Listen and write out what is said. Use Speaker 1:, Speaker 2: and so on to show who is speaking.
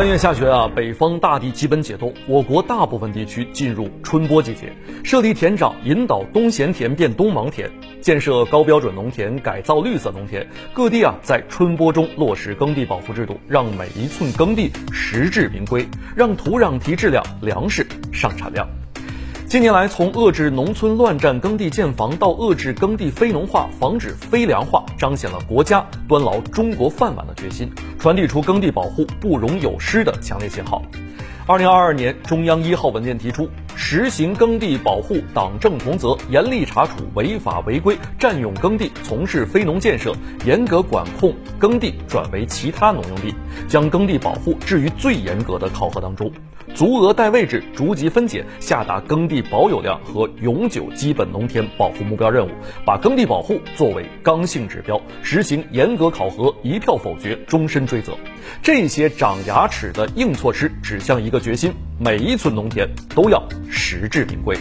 Speaker 1: 三月下旬啊，北方大地基本解冻，我国大部分地区进入春播季节。设立田长，引导冬闲田变冬忙田，建设高标准农田，改造绿色农田。各地啊，在春播中落实耕地保护制度，让每一寸耕地实至名归，让土壤提质量，粮食上产量。近年来，从遏制农村乱占耕地建房到遏制耕地非农化、防止非粮化，彰显了国家端牢中国饭碗的决心，传递出耕地保护不容有失的强烈信号。二零二二年，中央一号文件提出，实行耕地保护党政同责，严厉查处违法违规占用耕地、从事非农建设，严格管控耕地转为其他农用地，将耕地保护置于最严格的考核当中。足额带位制逐级分解，下达耕地保有量和永久基本农田保护目标任务，把耕地保护作为刚性指标，实行严格考核、一票否决、终身追责。这些长牙齿的硬措施，指向一个决心：每一寸农田都要实至名归。